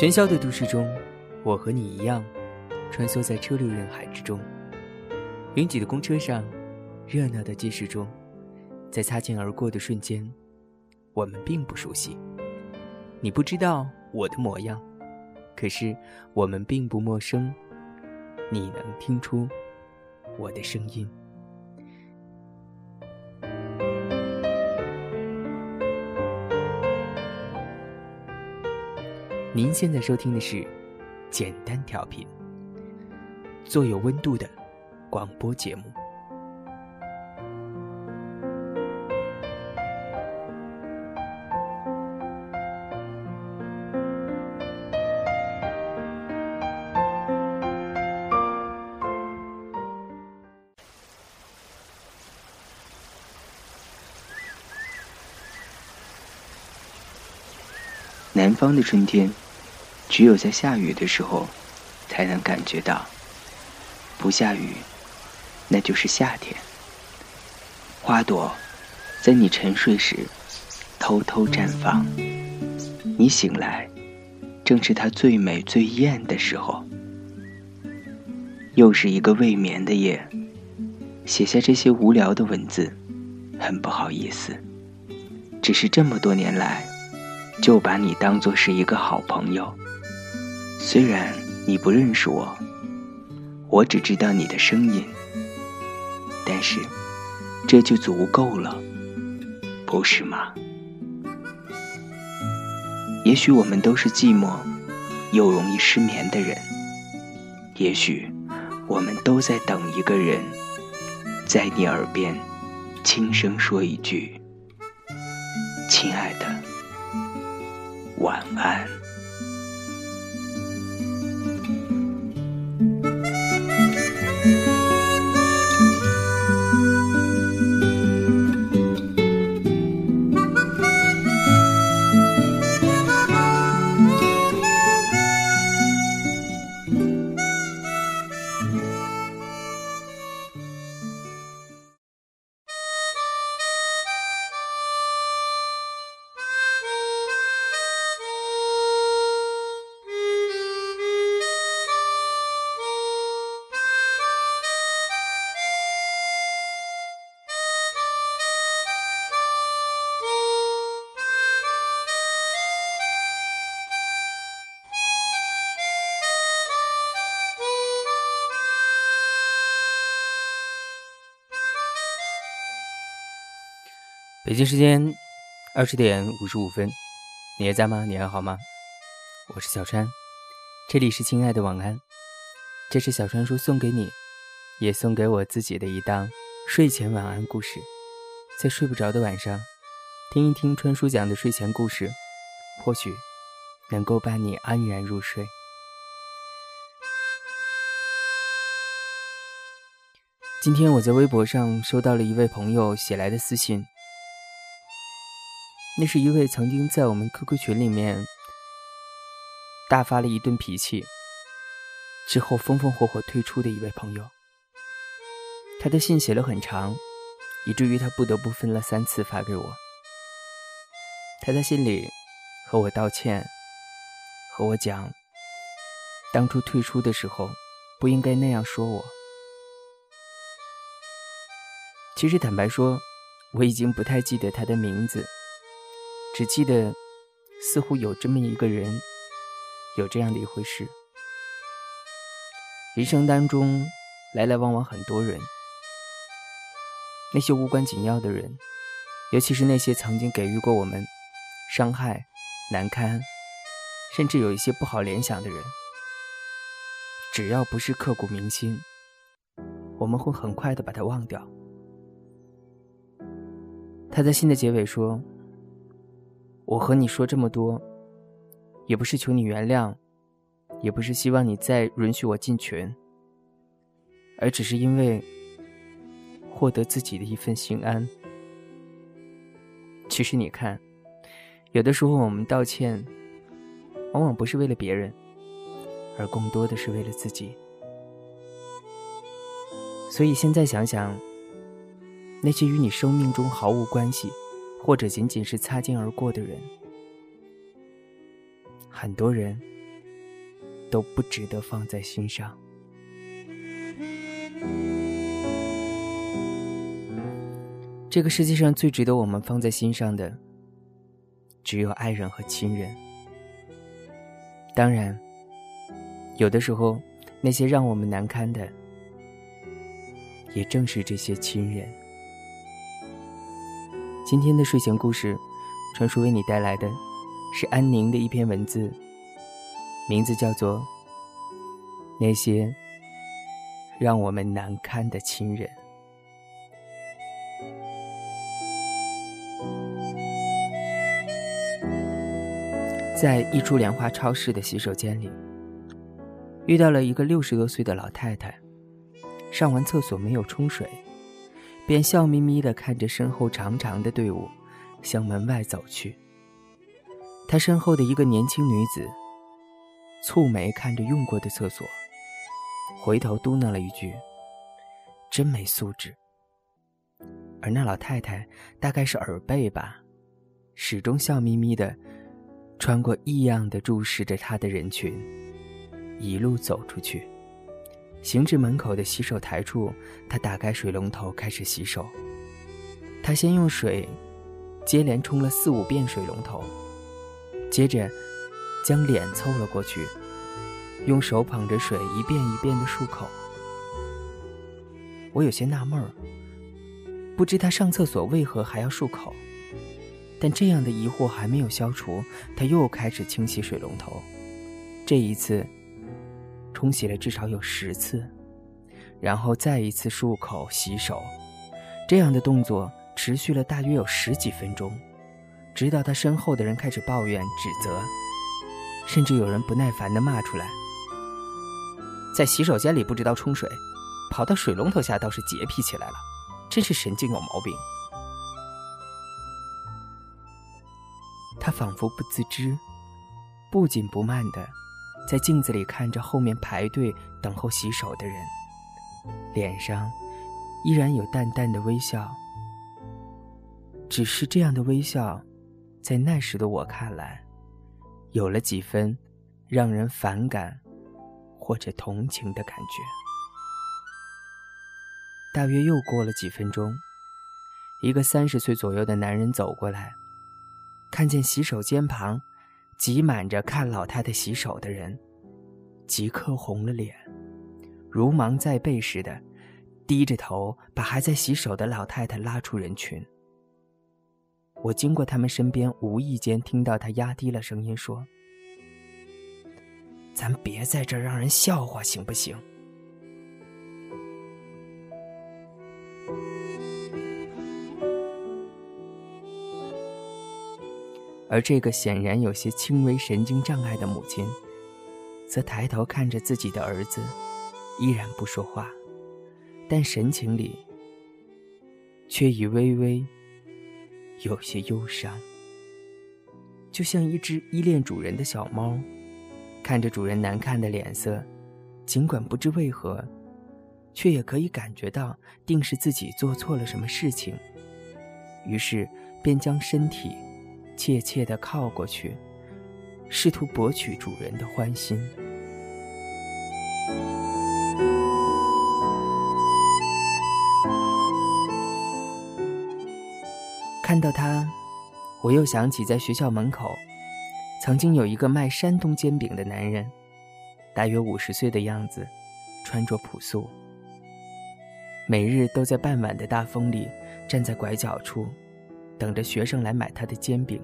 喧嚣的都市中，我和你一样，穿梭在车流人海之中。拥挤的公车上，热闹的街市中，在擦肩而过的瞬间，我们并不熟悉。你不知道我的模样，可是我们并不陌生。你能听出我的声音？您现在收听的是《简单调频》，做有温度的广播节目。方的春天，只有在下雨的时候，才能感觉到。不下雨，那就是夏天。花朵在你沉睡时偷偷绽放，你醒来，正是它最美最艳的时候。又是一个未眠的夜，写下这些无聊的文字，很不好意思。只是这么多年来。就把你当作是一个好朋友，虽然你不认识我，我只知道你的声音，但是这就足够了，不是吗？也许我们都是寂寞又容易失眠的人，也许我们都在等一个人，在你耳边轻声说一句：“亲爱的。”晚安。北京时间二十点五十五分，你还在吗？你还好吗？我是小川，这里是亲爱的晚安。这是小川叔送给你，也送给我自己的一档睡前晚安故事。在睡不着的晚上，听一听川叔讲的睡前故事，或许能够伴你安然入睡。今天我在微博上收到了一位朋友写来的私信。那是一位曾经在我们 QQ 群里面大发了一顿脾气之后风风火火退出的一位朋友。他的信写了很长，以至于他不得不分了三次发给我。他在信里和我道歉，和我讲，当初退出的时候不应该那样说我。其实坦白说，我已经不太记得他的名字。只记得，似乎有这么一个人，有这样的一回事。人生当中，来来往往很多人，那些无关紧要的人，尤其是那些曾经给予过我们伤害、难堪，甚至有一些不好联想的人，只要不是刻骨铭心，我们会很快的把他忘掉。他在信的结尾说。我和你说这么多，也不是求你原谅，也不是希望你再允许我进群，而只是因为获得自己的一份心安。其实你看，有的时候我们道歉，往往不是为了别人，而更多的是为了自己。所以现在想想，那些与你生命中毫无关系。或者仅仅是擦肩而过的人，很多人都不值得放在心上。这个世界上最值得我们放在心上的，只有爱人和亲人。当然，有的时候，那些让我们难堪的，也正是这些亲人。今天的睡前故事，传说为你带来的是安宁的一篇文字，名字叫做《那些让我们难堪的亲人》。在一处莲花超市的洗手间里，遇到了一个六十多岁的老太太。上完厕所没有冲水，便笑眯眯地看着身后长长的队伍，向门外走去。他身后的一个年轻女子蹙眉看着用过的厕所，回头嘟囔了一句：“真没素质。”而那老太太大概是耳背吧，始终笑眯眯的。穿过异样的注视着她的人群，一路走出去，行至门口的洗手台处，他打开水龙头开始洗手。他先用水接连冲了四五遍水龙头，接着将脸凑了过去，用手捧着水一遍一遍的漱口。我有些纳闷儿，不知他上厕所为何还要漱口。但这样的疑惑还没有消除，他又开始清洗水龙头。这一次，冲洗了至少有十次，然后再一次漱口洗手。这样的动作持续了大约有十几分钟，直到他身后的人开始抱怨、指责，甚至有人不耐烦地骂出来：“在洗手间里不知道冲水，跑到水龙头下倒是洁癖起来了，真是神经有毛病。”他仿佛不自知，不紧不慢的在镜子里看着后面排队等候洗手的人，脸上依然有淡淡的微笑。只是这样的微笑，在那时的我看来，有了几分让人反感或者同情的感觉。大约又过了几分钟，一个三十岁左右的男人走过来。看见洗手间旁挤满着看老太太洗手的人，即刻红了脸，如芒在背似的，低着头把还在洗手的老太太拉出人群。我经过他们身边，无意间听到他压低了声音说：“咱别在这让人笑话，行不行？”而这个显然有些轻微神经障碍的母亲，则抬头看着自己的儿子，依然不说话，但神情里却已微微有些忧伤，就像一只依恋主人的小猫，看着主人难看的脸色，尽管不知为何，却也可以感觉到定是自己做错了什么事情，于是便将身体。怯怯地靠过去，试图博取主人的欢心。看到他，我又想起在学校门口，曾经有一个卖山东煎饼的男人，大约五十岁的样子，穿着朴素，每日都在傍晚的大风里站在拐角处。等着学生来买他的煎饼。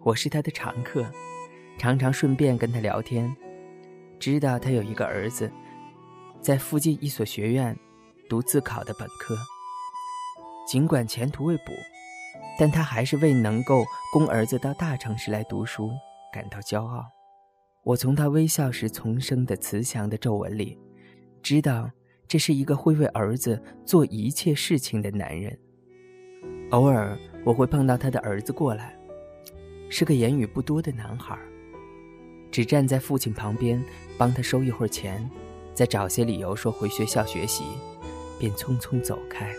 我是他的常客，常常顺便跟他聊天。知道他有一个儿子，在附近一所学院读自考的本科。尽管前途未卜，但他还是为能够供儿子到大城市来读书感到骄傲。我从他微笑时丛生的慈祥的皱纹里，知道这是一个会为儿子做一切事情的男人。偶尔我会碰到他的儿子过来，是个言语不多的男孩，只站在父亲旁边帮他收一会儿钱，再找些理由说回学校学习，便匆匆走开。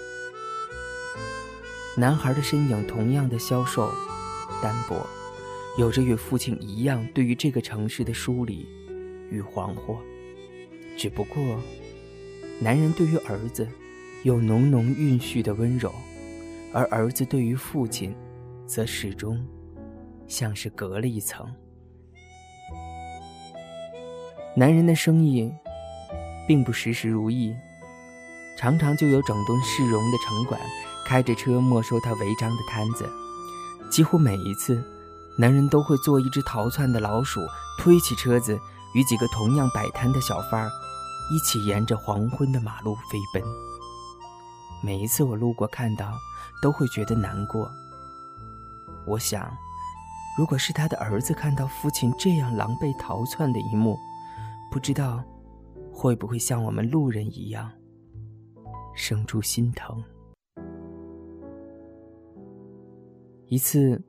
男孩的身影同样的消瘦、单薄，有着与父亲一样对于这个城市的疏离与惶惑。只不过，男人对于儿子有浓浓蕴蓄的温柔，而儿子对于父亲，则始终像是隔了一层。男人的生意并不时时如意，常常就有整顿市容的城管开着车没收他违章的摊子。几乎每一次，男人都会做一只逃窜的老鼠，推起车子，与几个同样摆摊的小贩儿一起沿着黄昏的马路飞奔。每一次我路过看到，都会觉得难过。我想，如果是他的儿子看到父亲这样狼狈逃窜的一幕，不知道会不会像我们路人一样生出心疼。一次，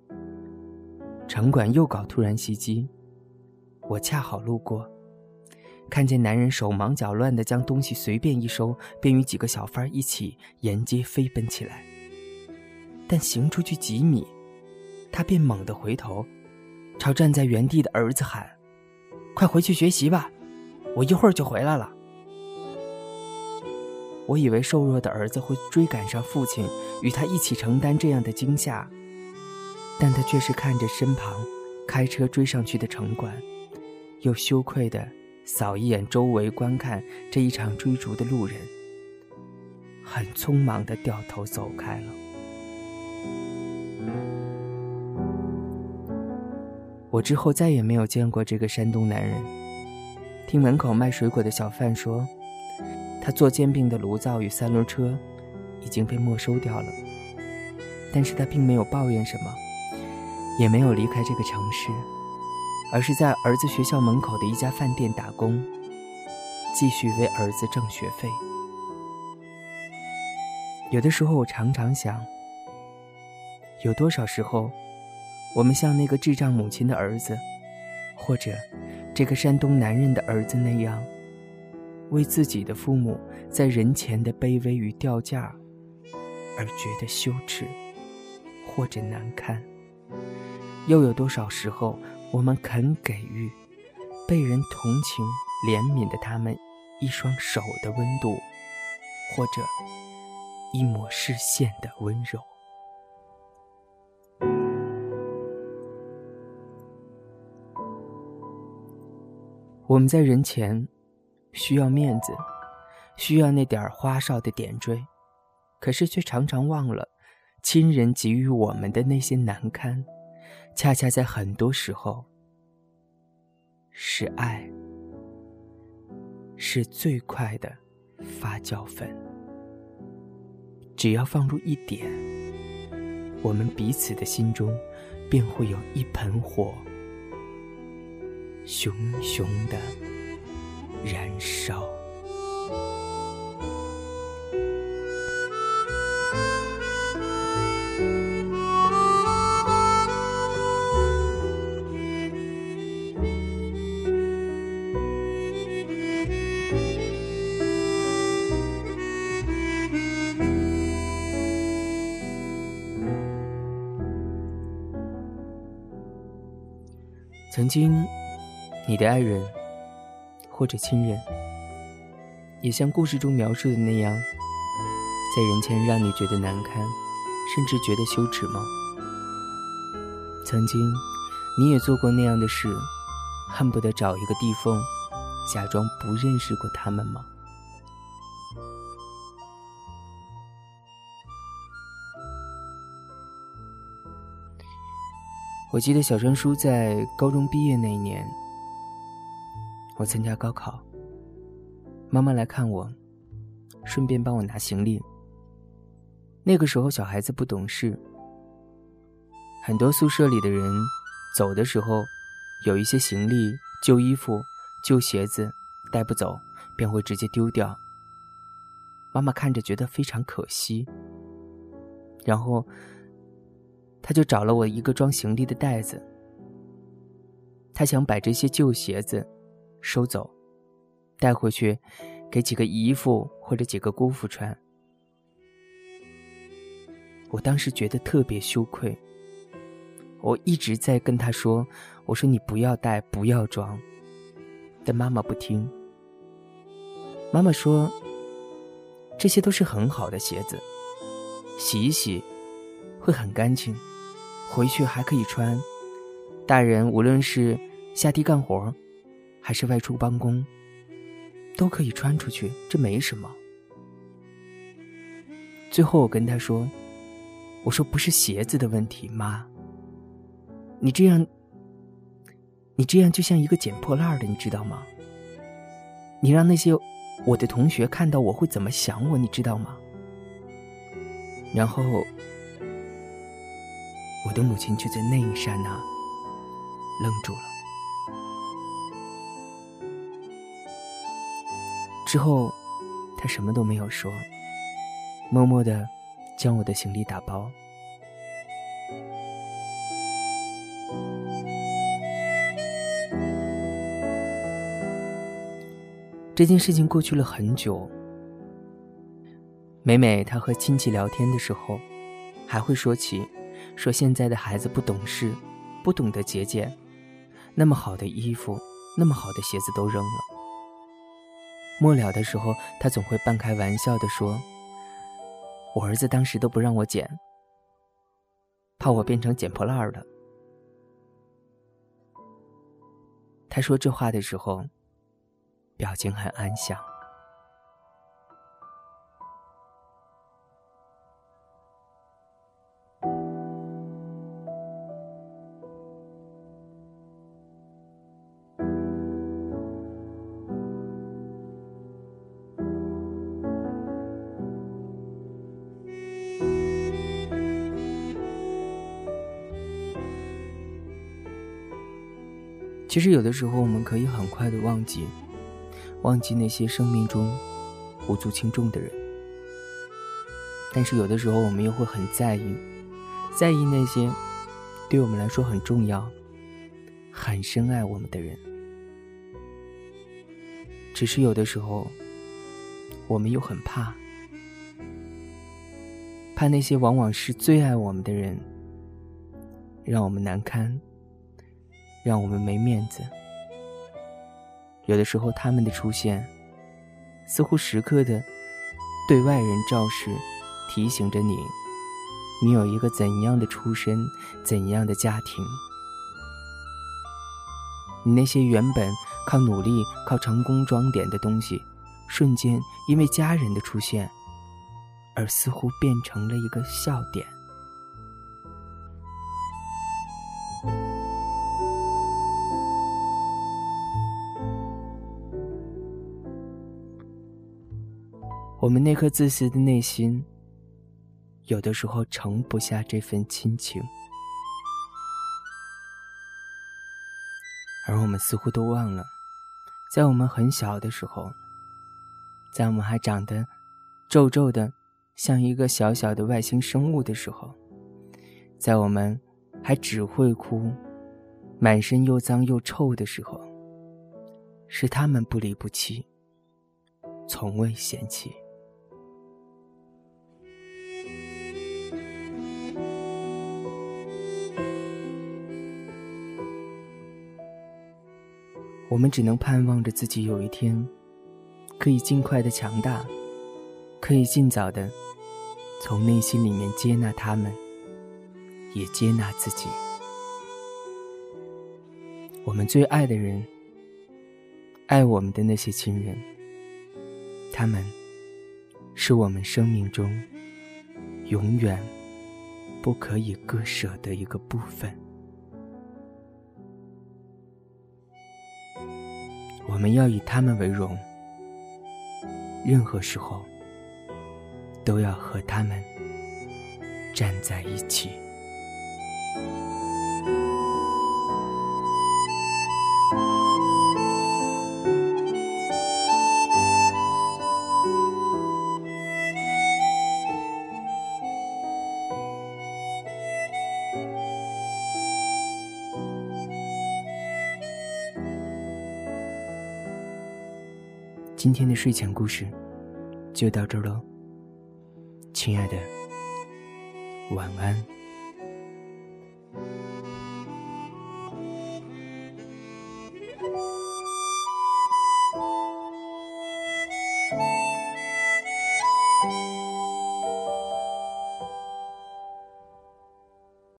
城管又搞突然袭击，我恰好路过，看见男人手忙脚乱的将东西随便一收，便与几个小贩一起沿街飞奔起来。但行出去几米，他便猛地回头，朝站在原地的儿子喊：“快回去学习吧！”我一会儿就回来了。我以为瘦弱的儿子会追赶上父亲，与他一起承担这样的惊吓，但他却是看着身旁开车追上去的城管，又羞愧的扫一眼周围观看这一场追逐的路人，很匆忙的掉头走开了。我之后再也没有见过这个山东男人。听门口卖水果的小贩说，他做煎饼的炉灶与三轮车已经被没收掉了。但是他并没有抱怨什么，也没有离开这个城市，而是在儿子学校门口的一家饭店打工，继续为儿子挣学费。有的时候，我常常想，有多少时候，我们像那个智障母亲的儿子，或者……这个山东男人的儿子那样，为自己的父母在人前的卑微与掉价而觉得羞耻或者难堪，又有多少时候，我们肯给予被人同情怜悯的他们一双手的温度，或者一抹视线的温柔？我们在人前需要面子，需要那点花哨的点缀，可是却常常忘了，亲人给予我们的那些难堪，恰恰在很多时候是爱，是最快的发酵粉。只要放入一点，我们彼此的心中便会有一盆火。熊熊的燃烧。曾经。你的爱人，或者亲人，也像故事中描述的那样，在人前让你觉得难堪，甚至觉得羞耻吗？曾经，你也做过那样的事，恨不得找一个地缝，假装不认识过他们吗？我记得小川叔在高中毕业那一年。我参加高考，妈妈来看我，顺便帮我拿行李。那个时候小孩子不懂事，很多宿舍里的人走的时候，有一些行李、旧衣服、旧鞋子带不走，便会直接丢掉。妈妈看着觉得非常可惜，然后他就找了我一个装行李的袋子，他想把这些旧鞋子。收走，带回去，给几个姨父或者几个姑父穿。我当时觉得特别羞愧，我一直在跟他说：“我说你不要带，不要装。”但妈妈不听。妈妈说：“这些都是很好的鞋子，洗一洗会很干净，回去还可以穿。大人无论是下地干活，还是外出办公，都可以穿出去，这没什么。”最后我跟他说：“我说不是鞋子的问题，妈。”你这样，你这样就像一个捡破烂的，你知道吗？你让那些我的同学看到我会怎么想我，你知道吗？然后，我的母亲却在那一刹那愣住了。之后，她什么都没有说，默默的将我的行李打包。这件事情过去了很久，每每他和亲戚聊天的时候，还会说起，说现在的孩子不懂事，不懂得节俭，那么好的衣服，那么好的鞋子都扔了。末了的时候，他总会半开玩笑的说：“我儿子当时都不让我捡，怕我变成捡破烂的。”他说这话的时候。表情很安详。其实，有的时候我们可以很快的忘记。忘记那些生命中无足轻重的人，但是有的时候我们又会很在意，在意那些对我们来说很重要、很深爱我们的人。只是有的时候，我们又很怕，怕那些往往是最爱我们的人，让我们难堪，让我们没面子。有的时候，他们的出现，似乎时刻的对外人昭示，提醒着你，你有一个怎样的出身，怎样的家庭。你那些原本靠努力、靠成功装点的东西，瞬间因为家人的出现，而似乎变成了一个笑点。我们那颗自私的内心，有的时候盛不下这份亲情，而我们似乎都忘了，在我们很小的时候，在我们还长得皱皱的，像一个小小的外星生物的时候，在我们还只会哭，满身又脏又臭的时候，是他们不离不弃，从未嫌弃。我们只能盼望着自己有一天，可以尽快的强大，可以尽早的从内心里面接纳他们，也接纳自己。我们最爱的人，爱我们的那些亲人，他们是我们生命中永远不可以割舍的一个部分。我们要以他们为荣，任何时候都要和他们站在一起。今天的睡前故事就到这儿喽，亲爱的，晚安。